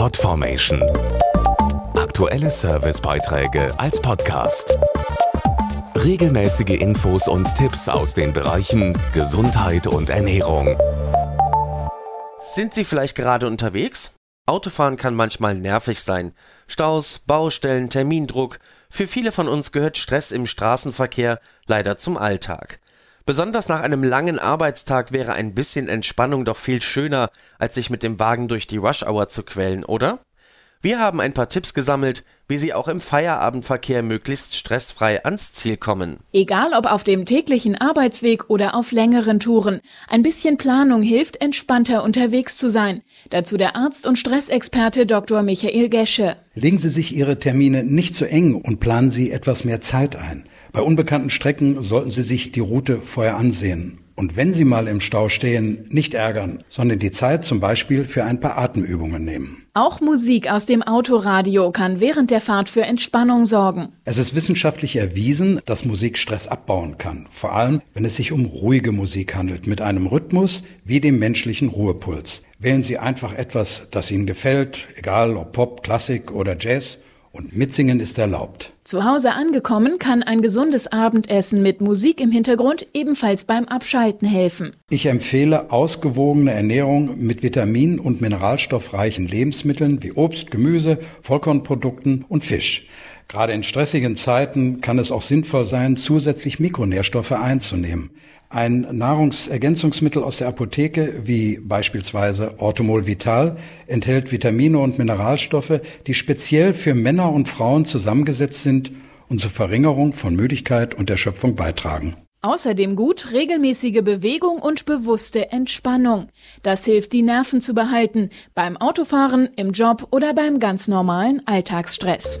Podformation. Aktuelle Servicebeiträge als Podcast. Regelmäßige Infos und Tipps aus den Bereichen Gesundheit und Ernährung. Sind Sie vielleicht gerade unterwegs? Autofahren kann manchmal nervig sein. Staus, Baustellen, Termindruck. Für viele von uns gehört Stress im Straßenverkehr leider zum Alltag. Besonders nach einem langen Arbeitstag wäre ein bisschen Entspannung doch viel schöner, als sich mit dem Wagen durch die Rush-Hour zu quälen, oder? Wir haben ein paar Tipps gesammelt, wie Sie auch im Feierabendverkehr möglichst stressfrei ans Ziel kommen. Egal ob auf dem täglichen Arbeitsweg oder auf längeren Touren, ein bisschen Planung hilft, entspannter unterwegs zu sein. Dazu der Arzt und Stressexperte Dr. Michael Gesche. Legen Sie sich Ihre Termine nicht zu eng und planen Sie etwas mehr Zeit ein. Bei unbekannten Strecken sollten Sie sich die Route vorher ansehen. Und wenn Sie mal im Stau stehen, nicht ärgern, sondern die Zeit zum Beispiel für ein paar Atemübungen nehmen. Auch Musik aus dem Autoradio kann während der Fahrt für Entspannung sorgen. Es ist wissenschaftlich erwiesen, dass Musik Stress abbauen kann, vor allem wenn es sich um ruhige Musik handelt, mit einem Rhythmus wie dem menschlichen Ruhepuls. Wählen Sie einfach etwas, das Ihnen gefällt, egal ob Pop, Klassik oder Jazz, und mitsingen ist erlaubt. Zu Hause angekommen kann ein gesundes Abendessen mit Musik im Hintergrund ebenfalls beim Abschalten helfen. Ich empfehle ausgewogene Ernährung mit vitamin- und mineralstoffreichen Lebensmitteln wie Obst, Gemüse, Vollkornprodukten und Fisch. Gerade in stressigen Zeiten kann es auch sinnvoll sein, zusätzlich Mikronährstoffe einzunehmen. Ein Nahrungsergänzungsmittel aus der Apotheke, wie beispielsweise Orthomol Vital, enthält Vitamine und Mineralstoffe, die speziell für Männer und Frauen zusammengesetzt sind und zur Verringerung von Müdigkeit und Erschöpfung beitragen. Außerdem gut regelmäßige Bewegung und bewusste Entspannung. Das hilft, die Nerven zu behalten, beim Autofahren, im Job oder beim ganz normalen Alltagsstress